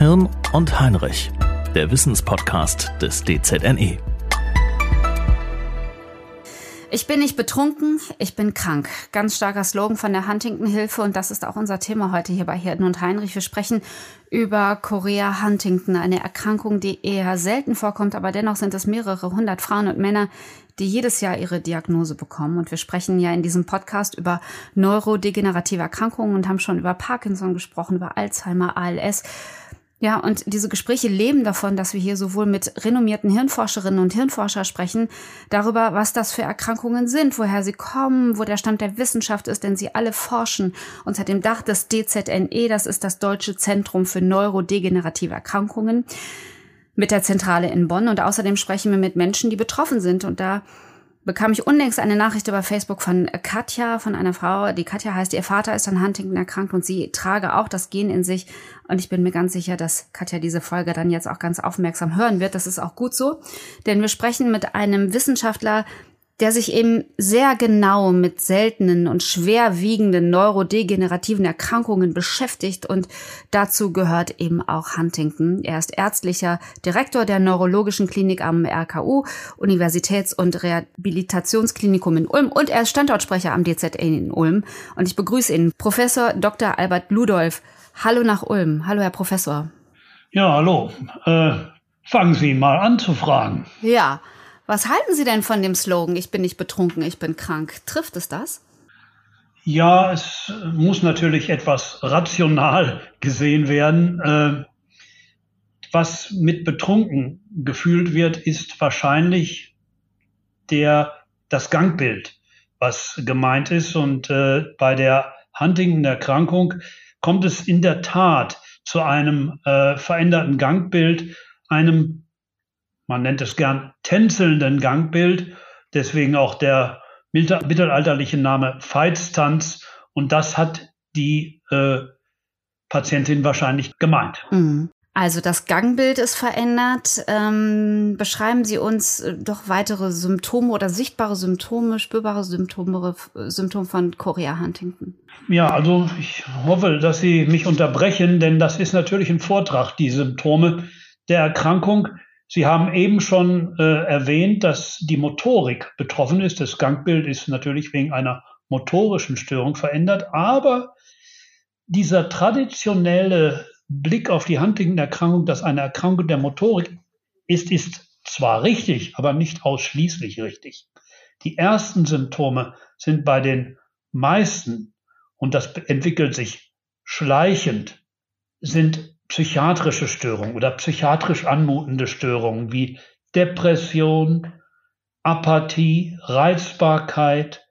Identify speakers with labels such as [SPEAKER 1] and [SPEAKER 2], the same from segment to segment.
[SPEAKER 1] Hirn und Heinrich, der Wissenspodcast des DZNE.
[SPEAKER 2] Ich bin nicht betrunken, ich bin krank. Ganz starker Slogan von der Huntington-Hilfe und das ist auch unser Thema heute hier bei Hirten und Heinrich. Wir sprechen über Korea Huntington, eine Erkrankung, die eher selten vorkommt, aber dennoch sind es mehrere hundert Frauen und Männer, die jedes Jahr ihre Diagnose bekommen. Und wir sprechen ja in diesem Podcast über neurodegenerative Erkrankungen und haben schon über Parkinson gesprochen, über Alzheimer, ALS. Ja, und diese Gespräche leben davon, dass wir hier sowohl mit renommierten Hirnforscherinnen und Hirnforscher sprechen, darüber, was das für Erkrankungen sind, woher sie kommen, wo der Stand der Wissenschaft ist, denn sie alle forschen unter dem Dach des DZNE, das ist das Deutsche Zentrum für neurodegenerative Erkrankungen, mit der Zentrale in Bonn. Und außerdem sprechen wir mit Menschen, die betroffen sind. Und da bekam ich unlängst eine Nachricht über Facebook von Katja, von einer Frau, die Katja heißt, ihr Vater ist an Huntington erkrankt und sie trage auch das Gen in sich. Und ich bin mir ganz sicher, dass Katja diese Folge dann jetzt auch ganz aufmerksam hören wird. Das ist auch gut so, denn wir sprechen mit einem Wissenschaftler, der sich eben sehr genau mit seltenen und schwerwiegenden neurodegenerativen Erkrankungen beschäftigt und dazu gehört eben auch Huntington. Er ist ärztlicher Direktor der Neurologischen Klinik am RKU, Universitäts- und Rehabilitationsklinikum in Ulm und er ist Standortsprecher am DZN in Ulm. Und ich begrüße ihn, Professor Dr. Albert Ludolf. Hallo nach Ulm. Hallo, Herr Professor.
[SPEAKER 3] Ja, hallo. Äh, fangen Sie mal an zu fragen.
[SPEAKER 2] Ja. Was halten Sie denn von dem Slogan, ich bin nicht betrunken, ich bin krank? Trifft es das?
[SPEAKER 3] Ja, es muss natürlich etwas rational gesehen werden. Äh, was mit betrunken gefühlt wird, ist wahrscheinlich der, das Gangbild, was gemeint ist. Und äh, bei der Huntington-Erkrankung kommt es in der Tat zu einem äh, veränderten Gangbild, einem man nennt es gern tänzelnden Gangbild, deswegen auch der mittelalterliche Name Veitstanz. Und das hat die äh, Patientin wahrscheinlich gemeint.
[SPEAKER 2] Mhm. Also das Gangbild ist verändert. Ähm, beschreiben Sie uns äh, doch weitere Symptome oder sichtbare Symptome, spürbare Symptome, Symptome von Chorea Huntington.
[SPEAKER 3] Ja, also ich hoffe, dass Sie mich unterbrechen, denn das ist natürlich ein Vortrag, die Symptome der Erkrankung. Sie haben eben schon äh, erwähnt, dass die Motorik betroffen ist. Das Gangbild ist natürlich wegen einer motorischen Störung verändert, aber dieser traditionelle Blick auf die Huntington-Erkrankung, dass eine Erkrankung der Motorik ist, ist zwar richtig, aber nicht ausschließlich richtig. Die ersten Symptome sind bei den meisten, und das entwickelt sich schleichend, sind psychiatrische Störungen oder psychiatrisch anmutende Störungen wie Depression, Apathie, Reizbarkeit,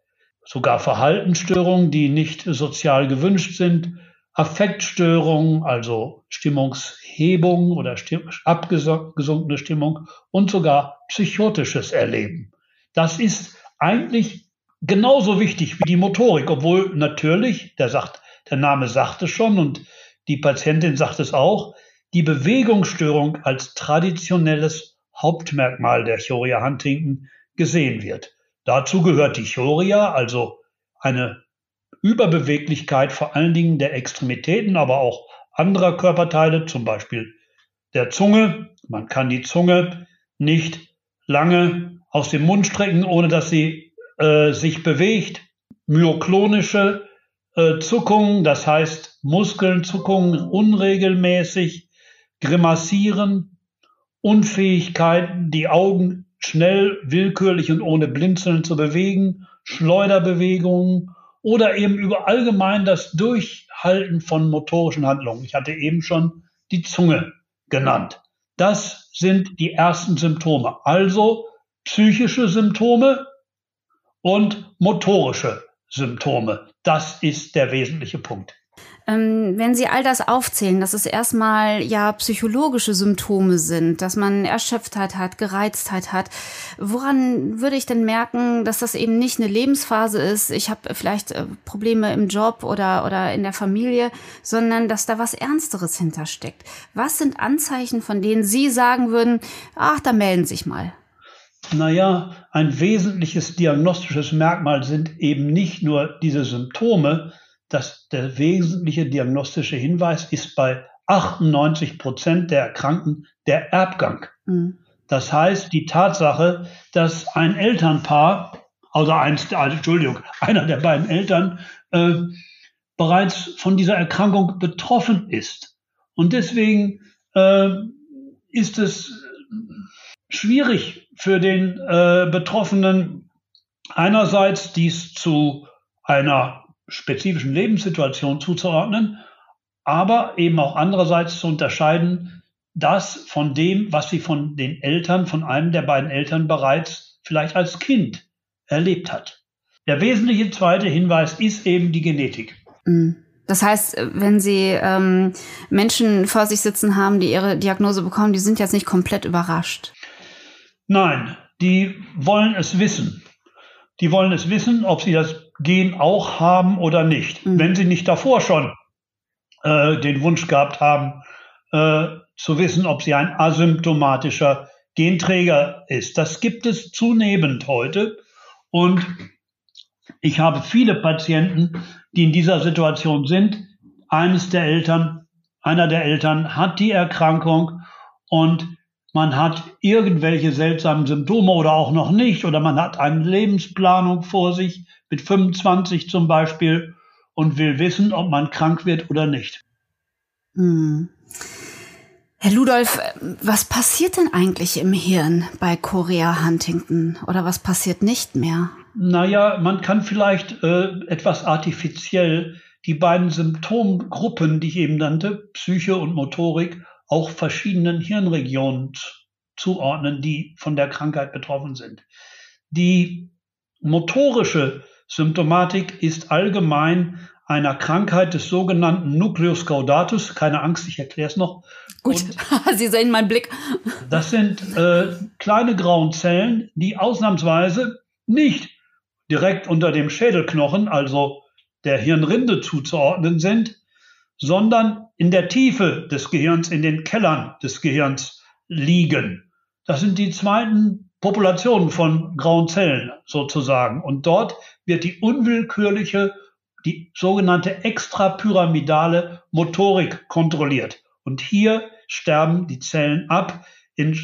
[SPEAKER 3] sogar Verhaltensstörungen, die nicht sozial gewünscht sind, Affektstörungen, also Stimmungshebung oder abgesunkene Stimmung und sogar psychotisches Erleben. Das ist eigentlich genauso wichtig wie die Motorik, obwohl natürlich, der sagt, der Name sagt es schon und die Patientin sagt es auch, die Bewegungsstörung als traditionelles Hauptmerkmal der Chorea Huntington gesehen wird. Dazu gehört die Chorea, also eine Überbeweglichkeit vor allen Dingen der Extremitäten, aber auch anderer Körperteile, zum Beispiel der Zunge. Man kann die Zunge nicht lange aus dem Mund strecken, ohne dass sie äh, sich bewegt. Myoklonische äh, Zuckungen, das heißt Muskeln, Zuckungen unregelmäßig, Grimassieren, Unfähigkeiten, die Augen schnell, willkürlich und ohne Blinzeln zu bewegen, Schleuderbewegungen oder eben über allgemein das Durchhalten von motorischen Handlungen. Ich hatte eben schon die Zunge genannt. Das sind die ersten Symptome. Also psychische Symptome und motorische Symptome. Das ist der wesentliche Punkt.
[SPEAKER 2] Ähm, wenn Sie all das aufzählen, dass es erstmal ja psychologische Symptome sind, dass man Erschöpftheit hat, Gereiztheit hat, woran würde ich denn merken, dass das eben nicht eine Lebensphase ist, ich habe vielleicht äh, Probleme im Job oder, oder in der Familie, sondern dass da was Ernsteres hintersteckt? Was sind Anzeichen, von denen Sie sagen würden, ach, da melden Sie sich mal?
[SPEAKER 3] Naja, ein wesentliches diagnostisches Merkmal sind eben nicht nur diese Symptome, das, der wesentliche diagnostische Hinweis ist bei 98 Prozent der Erkrankten der Erbgang. Mhm. Das heißt, die Tatsache, dass ein Elternpaar, also eins, also Entschuldigung, einer der beiden Eltern äh, bereits von dieser Erkrankung betroffen ist. Und deswegen äh, ist es schwierig für den äh, Betroffenen einerseits dies zu einer spezifischen Lebenssituation zuzuordnen, aber eben auch andererseits zu unterscheiden, das von dem, was sie von den Eltern, von einem der beiden Eltern bereits vielleicht als Kind erlebt hat. Der wesentliche zweite Hinweis ist eben die Genetik.
[SPEAKER 2] Mhm. Das heißt, wenn Sie ähm, Menschen vor sich sitzen haben, die ihre Diagnose bekommen, die sind jetzt nicht komplett überrascht.
[SPEAKER 3] Nein, die wollen es wissen. Die wollen es wissen, ob sie das Gen auch haben oder nicht. Mhm. Wenn sie nicht davor schon äh, den Wunsch gehabt haben, äh, zu wissen, ob sie ein asymptomatischer Genträger ist. Das gibt es zunehmend heute. Und ich habe viele Patienten, die in dieser Situation sind. Eines der Eltern, einer der Eltern hat die Erkrankung und man hat irgendwelche seltsamen Symptome oder auch noch nicht oder man hat eine Lebensplanung vor sich mit 25 zum Beispiel und will wissen, ob man krank wird oder nicht.
[SPEAKER 2] Hm. Herr Ludolf, was passiert denn eigentlich im Hirn bei Korea Huntington oder was passiert nicht mehr?
[SPEAKER 3] Naja, man kann vielleicht äh, etwas artifiziell die beiden Symptomgruppen, die ich eben nannte, Psyche und Motorik, auch verschiedenen Hirnregionen zuordnen, die von der Krankheit betroffen sind. Die motorische Symptomatik ist allgemein einer Krankheit des sogenannten Nucleus caudatus. Keine Angst, ich erkläre es noch.
[SPEAKER 2] Gut, Sie sehen meinen Blick.
[SPEAKER 3] Das sind äh, kleine grauen Zellen, die ausnahmsweise nicht direkt unter dem Schädelknochen, also der Hirnrinde zuzuordnen sind, sondern in der Tiefe des Gehirns, in den Kellern des Gehirns liegen. Das sind die zweiten Populationen von grauen Zellen sozusagen. Und dort wird die unwillkürliche, die sogenannte extrapyramidale Motorik kontrolliert. Und hier sterben die Zellen ab, in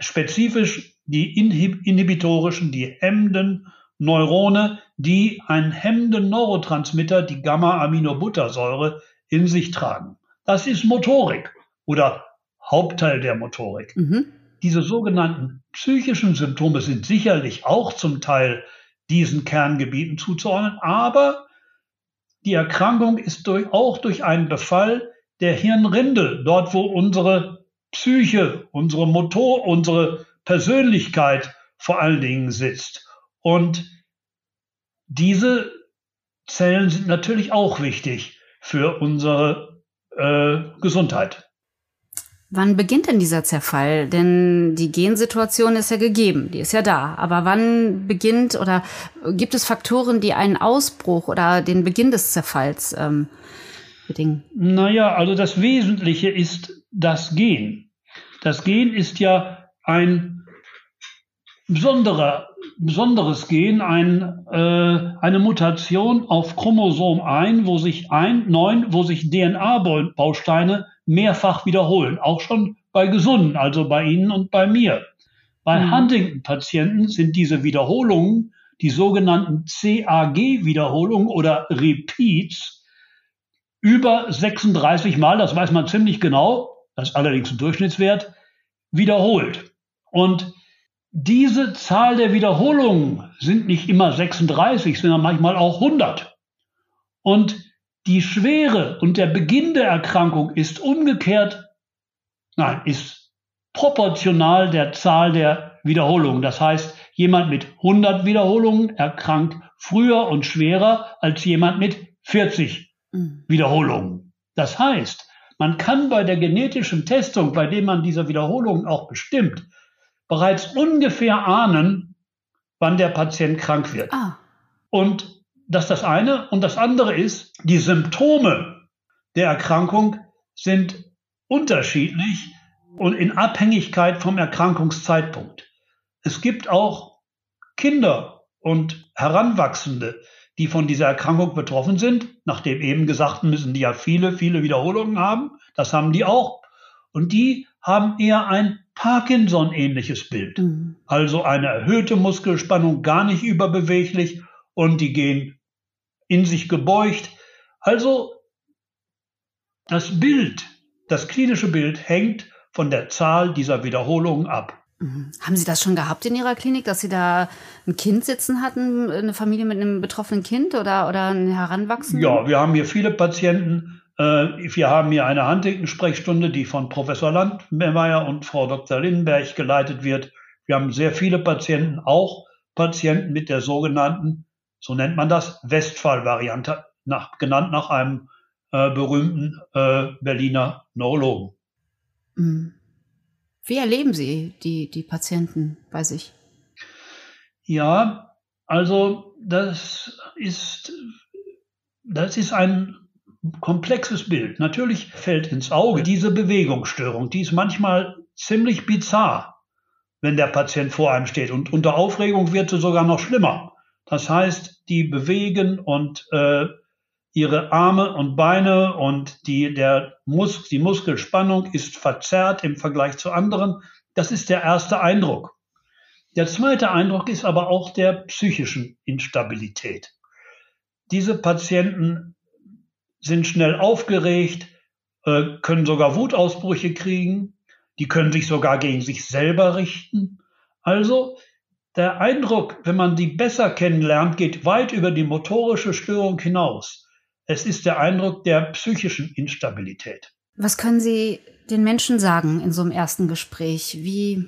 [SPEAKER 3] spezifisch die inhibitorischen, die hemmenden Neurone, die einen hemmenden Neurotransmitter, die Gamma-Aminobuttersäure, in sich tragen. Das ist Motorik oder Hauptteil der Motorik. Mhm. Diese sogenannten psychischen Symptome sind sicherlich auch zum Teil diesen Kerngebieten zuzuordnen, aber die Erkrankung ist durch, auch durch einen Befall der Hirnrinde, dort wo unsere Psyche, unsere Motor, unsere Persönlichkeit vor allen Dingen sitzt. Und diese Zellen sind natürlich auch wichtig für unsere äh, Gesundheit.
[SPEAKER 2] Wann beginnt denn dieser Zerfall? Denn die Gensituation ist ja gegeben, die ist ja da. Aber wann beginnt oder gibt es Faktoren, die einen Ausbruch oder den Beginn des Zerfalls ähm, bedingen?
[SPEAKER 3] Naja, also das Wesentliche ist das Gen. Das Gen ist ja ein besonderer, besonderes Gen, ein, äh, eine Mutation auf Chromosom 1, wo sich ein, 9, wo sich DNA-Bausteine mehrfach wiederholen, auch schon bei Gesunden, also bei Ihnen und bei mir. Bei mhm. Huntington-Patienten sind diese Wiederholungen, die sogenannten CAG-Wiederholungen oder Repeats, über 36 Mal, das weiß man ziemlich genau, das ist allerdings ein Durchschnittswert, wiederholt. Und diese Zahl der Wiederholungen sind nicht immer 36, sondern manchmal auch 100. Und die Schwere und der Beginn der Erkrankung ist umgekehrt, nein, ist proportional der Zahl der Wiederholungen. Das heißt, jemand mit 100 Wiederholungen erkrankt früher und schwerer als jemand mit 40 mhm. Wiederholungen. Das heißt, man kann bei der genetischen Testung, bei dem man diese Wiederholungen auch bestimmt, bereits ungefähr ahnen, wann der Patient krank wird. Ah. Und das ist das eine. Und das andere ist, die Symptome der Erkrankung sind unterschiedlich und in Abhängigkeit vom Erkrankungszeitpunkt. Es gibt auch Kinder und Heranwachsende, die von dieser Erkrankung betroffen sind. Nach dem eben Gesagten müssen die ja viele, viele Wiederholungen haben. Das haben die auch. Und die haben eher ein Parkinson-ähnliches Bild. Mhm. Also eine erhöhte Muskelspannung, gar nicht überbeweglich und die gehen in sich gebeugt. Also das Bild, das klinische Bild hängt von der Zahl dieser Wiederholungen ab.
[SPEAKER 2] Mhm. Haben Sie das schon gehabt in Ihrer Klinik, dass Sie da ein Kind sitzen hatten, eine Familie mit einem betroffenen Kind oder, oder ein Heranwachsenden?
[SPEAKER 3] Ja, wir haben hier viele Patienten. Äh, wir haben hier eine Huntington-Sprechstunde, die von Professor Landmeier und Frau Dr. Lindenberg geleitet wird. Wir haben sehr viele Patienten, auch Patienten mit der sogenannten, so nennt man das, Westphal-Variante, nach, genannt nach einem äh, berühmten äh, Berliner Neurologen.
[SPEAKER 2] Mhm. Wie erleben Sie die, die Patienten bei sich?
[SPEAKER 3] Ja, also das ist, das ist ein komplexes Bild. Natürlich fällt ins Auge diese Bewegungsstörung, die ist manchmal ziemlich bizarr, wenn der Patient vor einem steht. Und unter Aufregung wird sie sogar noch schlimmer. Das heißt, die bewegen und äh, ihre Arme und Beine und die, der Mus die Muskelspannung ist verzerrt im Vergleich zu anderen. Das ist der erste Eindruck. Der zweite Eindruck ist aber auch der psychischen Instabilität. Diese Patienten sind schnell aufgeregt, äh, können sogar Wutausbrüche kriegen, die können sich sogar gegen sich selber richten. Also der Eindruck, wenn man die besser kennenlernt, geht weit über die motorische Störung hinaus. Es ist der Eindruck der psychischen Instabilität.
[SPEAKER 2] Was können Sie den Menschen sagen in so einem ersten Gespräch? Wie,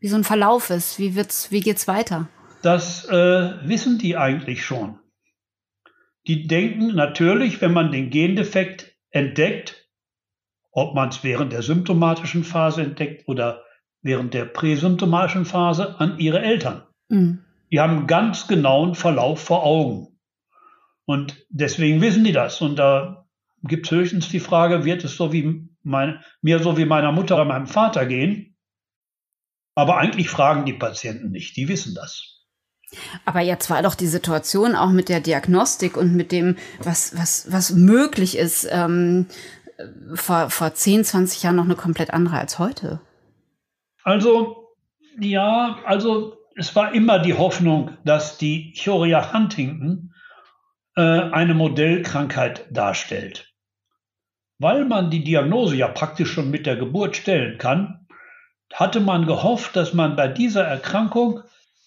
[SPEAKER 2] wie so ein Verlauf ist? Wie wird's, wie geht's weiter?
[SPEAKER 3] Das äh, wissen die eigentlich schon. Die denken natürlich, wenn man den Gendefekt entdeckt, ob man es während der symptomatischen Phase entdeckt oder während der präsymptomatischen Phase, an ihre Eltern. Mhm. Die haben einen ganz genauen Verlauf vor Augen. Und deswegen wissen die das. Und da gibt es höchstens die Frage, wird es so wie mein, mir so wie meiner Mutter oder meinem Vater gehen? Aber eigentlich fragen die Patienten nicht, die wissen das.
[SPEAKER 2] Aber jetzt war doch die Situation auch mit der Diagnostik und mit dem, was, was, was möglich ist, ähm, vor, vor 10, 20 Jahren noch eine komplett andere als heute.
[SPEAKER 3] Also, ja, also es war immer die Hoffnung, dass die Chorea Huntington äh, eine Modellkrankheit darstellt. Weil man die Diagnose ja praktisch schon mit der Geburt stellen kann, hatte man gehofft, dass man bei dieser Erkrankung,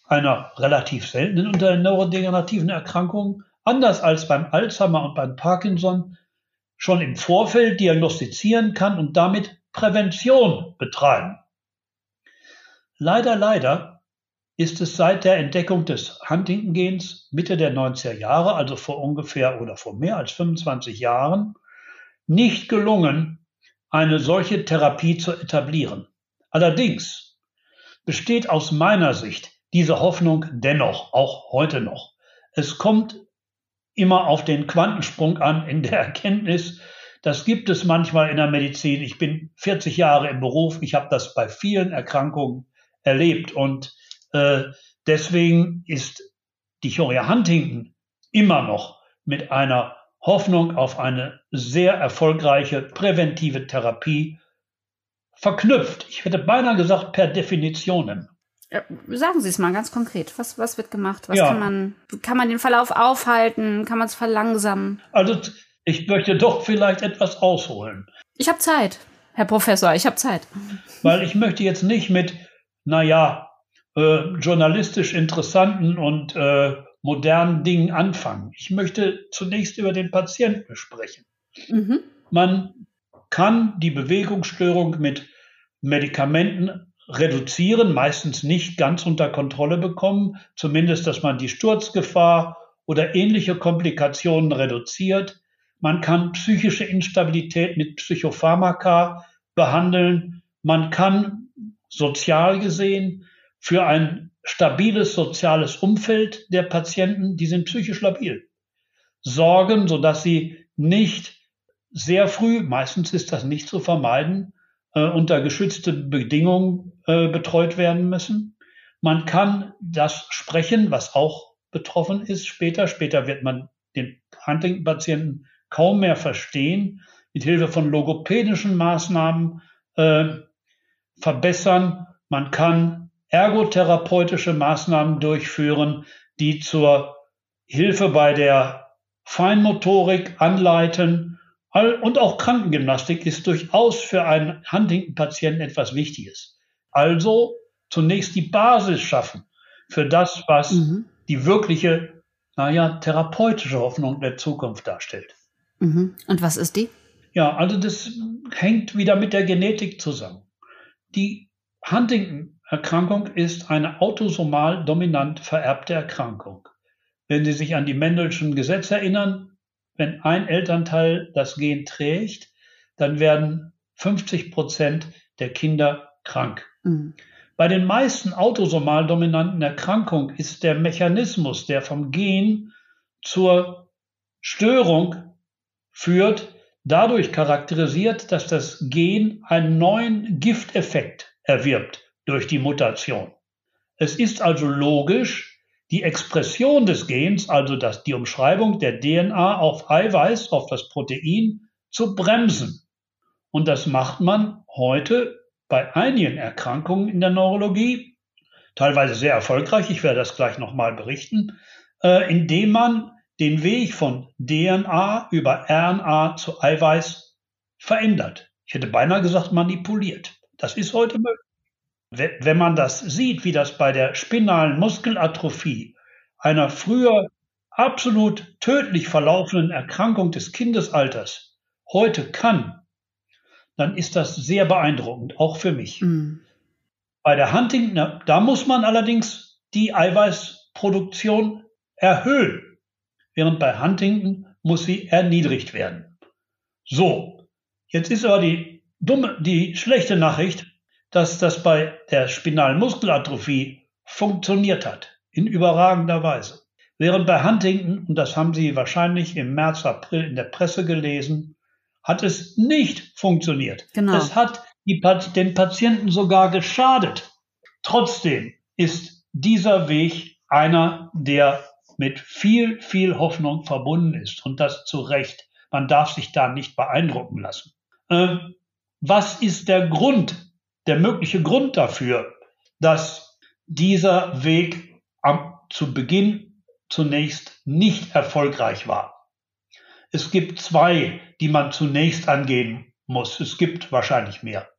[SPEAKER 3] einer relativ seltenen unter neurodegenerativen Erkrankung, anders als beim Alzheimer und beim Parkinson, schon im Vorfeld diagnostizieren kann und damit Prävention betreiben. Leider, leider ist es seit der Entdeckung des Huntington-Gens Mitte der 90er Jahre, also vor ungefähr oder vor mehr als 25 Jahren, nicht gelungen, eine solche Therapie zu etablieren. Allerdings besteht aus meiner Sicht diese Hoffnung dennoch, auch heute noch. Es kommt immer auf den Quantensprung an in der Erkenntnis. Das gibt es manchmal in der Medizin. Ich bin 40 Jahre im Beruf. Ich habe das bei vielen Erkrankungen erlebt und äh, deswegen ist die Chorea Huntington immer noch mit einer Hoffnung auf eine sehr erfolgreiche präventive Therapie verknüpft. Ich hätte beinahe gesagt, per Definition.
[SPEAKER 2] Sagen Sie es mal ganz konkret. Was, was wird gemacht? Was ja. kann man, kann man den Verlauf aufhalten? Kann man es verlangsamen?
[SPEAKER 3] Also, ich möchte doch vielleicht etwas ausholen.
[SPEAKER 2] Ich habe Zeit, Herr Professor, ich habe Zeit.
[SPEAKER 3] Weil ich möchte jetzt nicht mit, naja, äh, journalistisch interessanten und äh, modernen Dingen anfangen. Ich möchte zunächst über den Patienten sprechen. Mhm. Man kann die Bewegungsstörung mit Medikamenten reduzieren, meistens nicht ganz unter Kontrolle bekommen, zumindest, dass man die Sturzgefahr oder ähnliche Komplikationen reduziert. Man kann psychische Instabilität mit Psychopharmaka behandeln. Man kann sozial gesehen für ein stabiles soziales Umfeld der Patienten, die sind psychisch labil, sorgen, sodass sie nicht sehr früh, meistens ist das nicht zu vermeiden, unter geschützte Bedingungen äh, betreut werden müssen. Man kann das sprechen, was auch betroffen ist später. Später wird man den Huntington-Patienten kaum mehr verstehen, mit Hilfe von logopädischen Maßnahmen äh, verbessern. Man kann ergotherapeutische Maßnahmen durchführen, die zur Hilfe bei der Feinmotorik anleiten. Und auch Krankengymnastik ist durchaus für einen Huntington-Patienten etwas Wichtiges. Also zunächst die Basis schaffen für das, was mhm. die wirkliche, naja, therapeutische Hoffnung der Zukunft darstellt.
[SPEAKER 2] Mhm. Und was ist die?
[SPEAKER 3] Ja, also das hängt wieder mit der Genetik zusammen. Die Huntington-Erkrankung ist eine autosomal dominant vererbte Erkrankung. Wenn Sie sich an die Mendelschen Gesetze erinnern, wenn ein Elternteil das Gen trägt, dann werden 50 Prozent der Kinder krank. Mhm. Bei den meisten autosomal dominanten Erkrankungen ist der Mechanismus, der vom Gen zur Störung führt, dadurch charakterisiert, dass das Gen einen neuen Gifteffekt erwirbt durch die Mutation. Es ist also logisch, die Expression des Gens, also das, die Umschreibung der DNA auf Eiweiß, auf das Protein, zu bremsen. Und das macht man heute bei einigen Erkrankungen in der Neurologie, teilweise sehr erfolgreich, ich werde das gleich nochmal berichten, äh, indem man den Weg von DNA über RNA zu Eiweiß verändert. Ich hätte beinahe gesagt manipuliert. Das ist heute möglich. Wenn man das sieht, wie das bei der spinalen Muskelatrophie, einer früher absolut tödlich verlaufenden Erkrankung des Kindesalters, heute kann, dann ist das sehr beeindruckend, auch für mich. Mhm. Bei der Huntington, da muss man allerdings die Eiweißproduktion erhöhen, während bei Huntington muss sie erniedrigt werden. So, jetzt ist aber die dumme, die schlechte Nachricht, dass das bei der spinalen Muskelatrophie funktioniert hat, in überragender Weise. Während bei Huntington, und das haben Sie wahrscheinlich im März, April in der Presse gelesen, hat es nicht funktioniert. Genau. Es hat die, den Patienten sogar geschadet. Trotzdem ist dieser Weg einer, der mit viel, viel Hoffnung verbunden ist und das zu Recht. Man darf sich da nicht beeindrucken lassen. Äh, was ist der Grund, der mögliche Grund dafür, dass dieser Weg am, zu Beginn zunächst nicht erfolgreich war? Es gibt zwei, die man zunächst angehen muss. Es gibt wahrscheinlich mehr.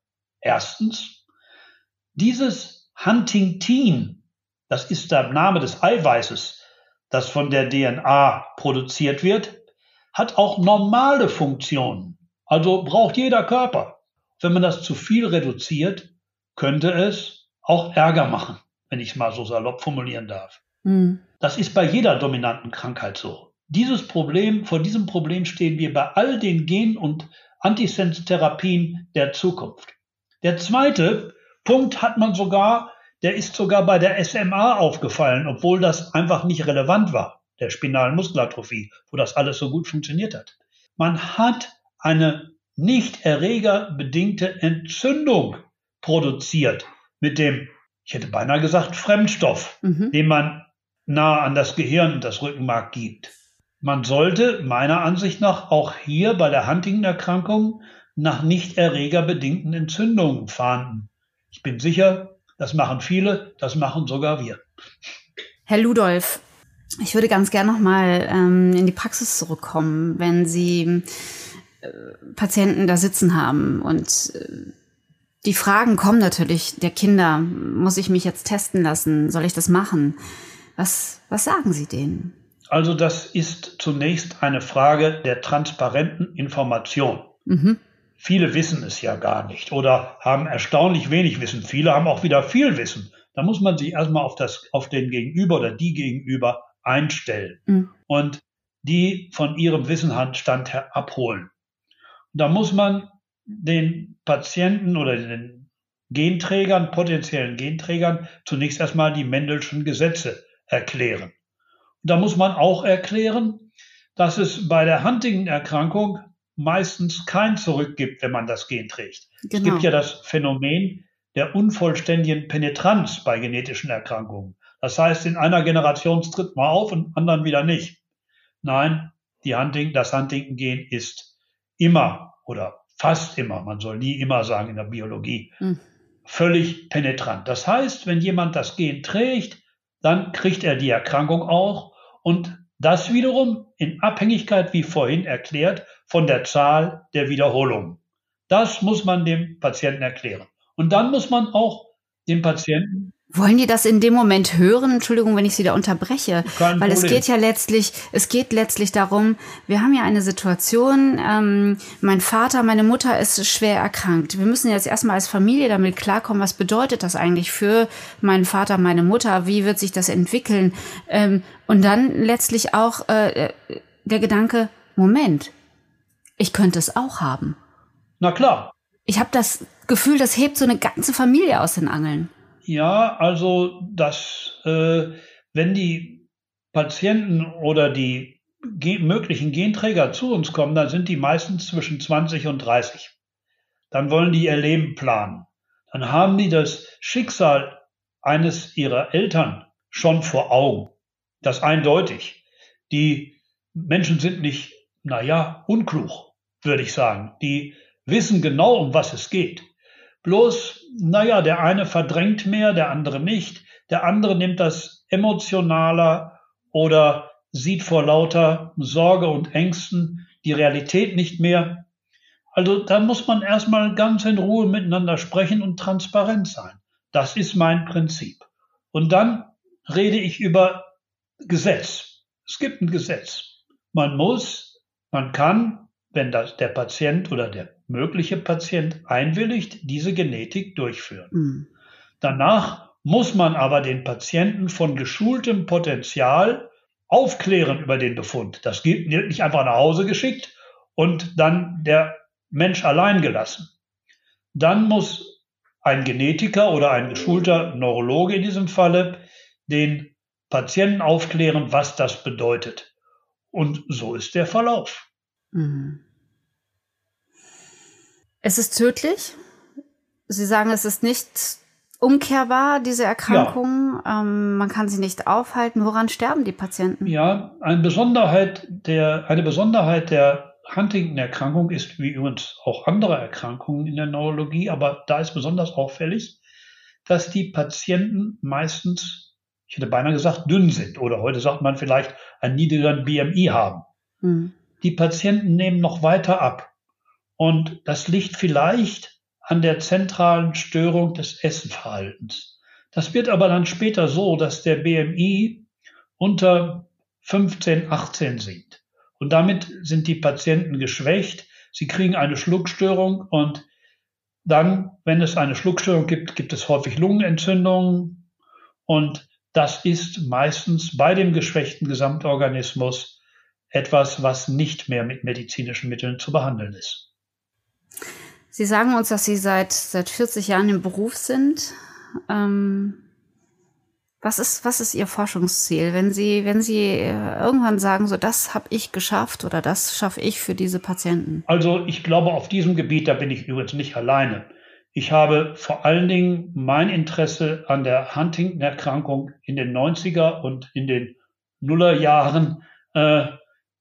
[SPEAKER 3] Erstens, dieses Huntingtin, das ist der Name des Eiweißes, das von der DNA produziert wird, hat auch normale Funktionen. Also braucht jeder Körper. Wenn man das zu viel reduziert, könnte es auch Ärger machen, wenn ich es mal so salopp formulieren darf. Mhm. Das ist bei jeder dominanten Krankheit so. Dieses Problem, vor diesem Problem stehen wir bei all den Gen- und Antisens-Therapien der Zukunft. Der zweite Punkt hat man sogar, der ist sogar bei der SMA aufgefallen, obwohl das einfach nicht relevant war, der spinalen Muskelatrophie, wo das alles so gut funktioniert hat. Man hat eine nicht erregerbedingte Entzündung produziert mit dem, ich hätte beinahe gesagt, Fremdstoff, mhm. den man nahe an das Gehirn und das Rückenmark gibt. Man sollte meiner Ansicht nach auch hier bei der Huntington-Erkrankung nach nicht erregerbedingten Entzündungen fahnden. Ich bin sicher, das machen viele, das machen sogar wir.
[SPEAKER 2] Herr Ludolf, ich würde ganz gerne noch mal ähm, in die Praxis zurückkommen, wenn Sie Patienten da sitzen haben und äh, die Fragen kommen natürlich der Kinder. Muss ich mich jetzt testen lassen? Soll ich das machen? Was, was sagen Sie denen?
[SPEAKER 3] Also das ist zunächst eine Frage der transparenten Information. Mhm. Viele wissen es ja gar nicht oder haben erstaunlich wenig Wissen. Viele haben auch wieder viel Wissen. Da muss man sich erstmal auf, das, auf den Gegenüber oder die Gegenüber einstellen mhm. und die von ihrem Wissenstand her abholen. Da muss man den Patienten oder den Genträgern, potenziellen Genträgern, zunächst erstmal die Mendelschen Gesetze erklären. Da muss man auch erklären, dass es bei der Huntington-Erkrankung meistens kein Zurück gibt, wenn man das Gen trägt. Genau. Es gibt genau. ja das Phänomen der unvollständigen Penetranz bei genetischen Erkrankungen. Das heißt, in einer Generation tritt man auf und anderen wieder nicht. Nein, die Hunting, das Huntington-Gen ist immer oder fast immer, man soll nie immer sagen in der Biologie, mhm. völlig penetrant. Das heißt, wenn jemand das Gen trägt, dann kriegt er die Erkrankung auch und das wiederum in Abhängigkeit, wie vorhin erklärt, von der Zahl der Wiederholungen. Das muss man dem Patienten erklären. Und dann muss man auch dem Patienten
[SPEAKER 2] wollen die das in dem Moment hören? Entschuldigung, wenn ich Sie da unterbreche. Kein Weil Problem. es geht ja letztlich, es geht letztlich darum, wir haben ja eine Situation, ähm, mein Vater, meine Mutter ist schwer erkrankt. Wir müssen jetzt erstmal als Familie damit klarkommen, was bedeutet das eigentlich für meinen Vater, meine Mutter? Wie wird sich das entwickeln? Ähm, und dann letztlich auch äh, der Gedanke, Moment, ich könnte es auch haben.
[SPEAKER 3] Na klar.
[SPEAKER 2] Ich habe das Gefühl, das hebt so eine ganze Familie aus den Angeln.
[SPEAKER 3] Ja, also dass äh, wenn die Patienten oder die ge möglichen Genträger zu uns kommen, dann sind die meistens zwischen 20 und 30. Dann wollen die ihr Leben planen. Dann haben die das Schicksal eines ihrer Eltern schon vor Augen. Das eindeutig. Die Menschen sind nicht, naja, unklug, würde ich sagen. Die wissen genau, um was es geht. Bloß, naja, der eine verdrängt mehr, der andere nicht. Der andere nimmt das emotionaler oder sieht vor lauter Sorge und Ängsten die Realität nicht mehr. Also da muss man erstmal ganz in Ruhe miteinander sprechen und transparent sein. Das ist mein Prinzip. Und dann rede ich über Gesetz. Es gibt ein Gesetz. Man muss, man kann, wenn das der Patient oder der mögliche Patient einwilligt, diese Genetik durchführen. Mhm. Danach muss man aber den Patienten von geschultem Potenzial aufklären über den Befund. Das geht nicht einfach nach Hause geschickt und dann der Mensch allein gelassen. Dann muss ein Genetiker oder ein geschulter Neurologe in diesem Falle den Patienten aufklären, was das bedeutet. Und so ist der Verlauf. Mhm.
[SPEAKER 2] Es ist tödlich. Sie sagen, es ist nicht umkehrbar, diese Erkrankung. Ja. Ähm, man kann sie nicht aufhalten. Woran sterben die Patienten?
[SPEAKER 3] Ja, eine Besonderheit der, eine Besonderheit der Huntington-Erkrankung ist, wie übrigens auch andere Erkrankungen in der Neurologie, aber da ist besonders auffällig, dass die Patienten meistens, ich hätte beinahe gesagt, dünn sind oder heute sagt man vielleicht einen niedrigeren BMI haben. Mhm. Die Patienten nehmen noch weiter ab. Und das liegt vielleicht an der zentralen Störung des Essenverhaltens. Das wird aber dann später so, dass der BMI unter 15, 18 sinkt. Und damit sind die Patienten geschwächt. Sie kriegen eine Schluckstörung und dann, wenn es eine Schluckstörung gibt, gibt es häufig Lungenentzündungen. Und das ist meistens bei dem geschwächten Gesamtorganismus etwas, was nicht mehr mit medizinischen Mitteln zu behandeln ist.
[SPEAKER 2] Sie sagen uns, dass Sie seit, seit 40 Jahren im Beruf sind. Ähm, was ist, was ist Ihr Forschungsziel? Wenn Sie, wenn Sie äh, irgendwann sagen, so das habe ich geschafft oder das schaffe ich für diese Patienten?
[SPEAKER 3] Also ich glaube, auf diesem Gebiet, da bin ich übrigens nicht alleine. Ich habe vor allen Dingen mein Interesse an der Huntington-Erkrankung in den 90er und in den Nullerjahren äh,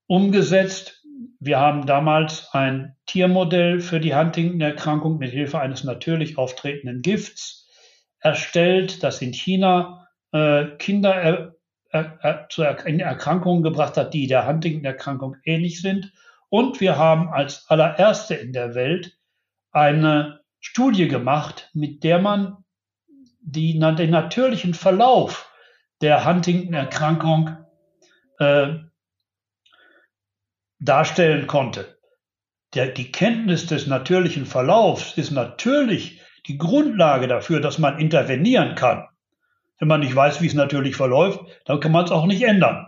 [SPEAKER 3] umgesetzt wir haben damals ein Tiermodell für die Huntington-Erkrankung mit Hilfe eines natürlich auftretenden Gifts erstellt, das in China äh, Kinder er, er, er, zu er in Erkrankungen gebracht hat, die der Huntington-Erkrankung ähnlich sind. Und wir haben als allererste in der Welt eine Studie gemacht, mit der man die, den natürlichen Verlauf der Huntington-Erkrankung äh, darstellen konnte. Der, die Kenntnis des natürlichen Verlaufs ist natürlich die Grundlage dafür, dass man intervenieren kann. Wenn man nicht weiß, wie es natürlich verläuft, dann kann man es auch nicht ändern.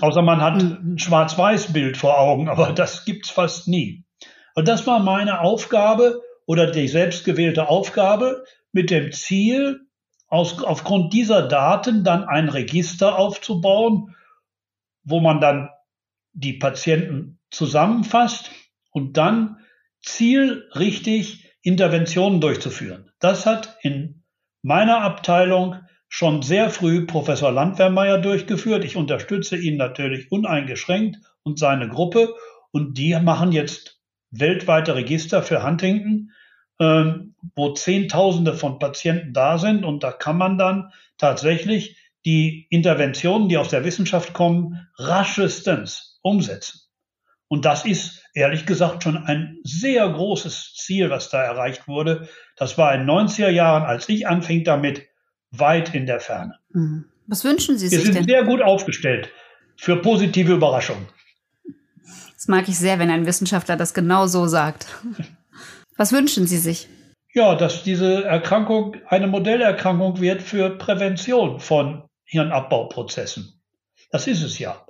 [SPEAKER 3] Außer man hat ein Schwarz-Weiß-Bild vor Augen, aber das gibt's fast nie. Und das war meine Aufgabe oder die selbstgewählte Aufgabe mit dem Ziel, aus, aufgrund dieser Daten dann ein Register aufzubauen, wo man dann die Patienten zusammenfasst und dann zielrichtig Interventionen durchzuführen. Das hat in meiner Abteilung schon sehr früh Professor Landwehrmeier durchgeführt. Ich unterstütze ihn natürlich uneingeschränkt und seine Gruppe. Und die machen jetzt weltweite Register für Huntington, äh, wo Zehntausende von Patienten da sind. Und da kann man dann tatsächlich die Interventionen, die aus der Wissenschaft kommen, raschestens umsetzen. Und das ist ehrlich gesagt schon ein sehr großes Ziel, was da erreicht wurde. Das war in 90er Jahren, als ich anfing damit, weit in der Ferne.
[SPEAKER 2] Mhm. Was wünschen Sie sich
[SPEAKER 3] Wir sind
[SPEAKER 2] denn?
[SPEAKER 3] sehr gut aufgestellt für positive Überraschungen.
[SPEAKER 2] Das mag ich sehr, wenn ein Wissenschaftler das genau so sagt. Was wünschen Sie sich?
[SPEAKER 3] Ja, dass diese Erkrankung eine Modellerkrankung wird für Prävention von Hirnabbauprozessen. Das ist es ja.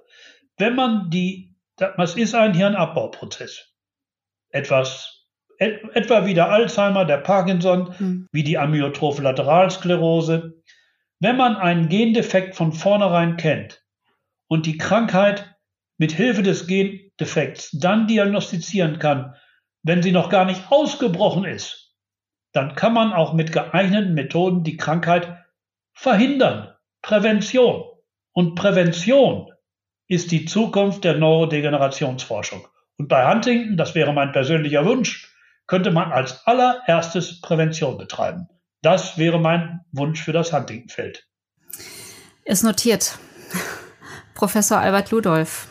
[SPEAKER 3] Wenn man die, das ist ein Hirnabbauprozess. Etwas, et, etwa wie der Alzheimer, der Parkinson, hm. wie die amyotrophe Lateralsklerose. Wenn man einen Gendefekt von vornherein kennt und die Krankheit mit Hilfe des Gendefekts dann diagnostizieren kann, wenn sie noch gar nicht ausgebrochen ist, dann kann man auch mit geeigneten Methoden die Krankheit verhindern. Prävention. Und Prävention ist die Zukunft der Neurodegenerationsforschung. Und bei Huntington, das wäre mein persönlicher Wunsch, könnte man als allererstes Prävention betreiben. Das wäre mein Wunsch für das Huntington-Feld.
[SPEAKER 2] Ist notiert. Professor Albert Ludolf,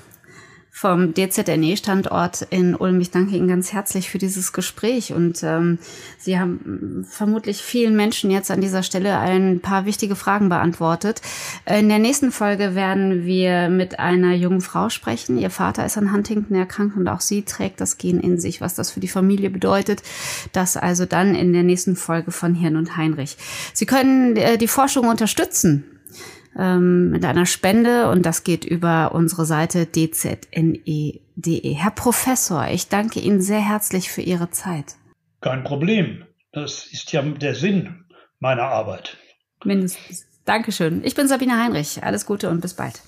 [SPEAKER 2] vom DZNE-Standort in Ulm. Ich danke Ihnen ganz herzlich für dieses Gespräch und ähm, Sie haben vermutlich vielen Menschen jetzt an dieser Stelle ein paar wichtige Fragen beantwortet. In der nächsten Folge werden wir mit einer jungen Frau sprechen. Ihr Vater ist an Huntington erkrankt und auch sie trägt das Gen in sich, was das für die Familie bedeutet. Das also dann in der nächsten Folge von Hirn und Heinrich. Sie können äh, die Forschung unterstützen ähm, mit einer Spende und das geht über unsere Seite dzne.de. Herr Professor, ich danke Ihnen sehr herzlich für Ihre Zeit.
[SPEAKER 3] Kein Problem. Das ist ja der Sinn meiner Arbeit.
[SPEAKER 2] Mindestens. Dankeschön. Ich bin Sabine Heinrich. Alles Gute und bis bald.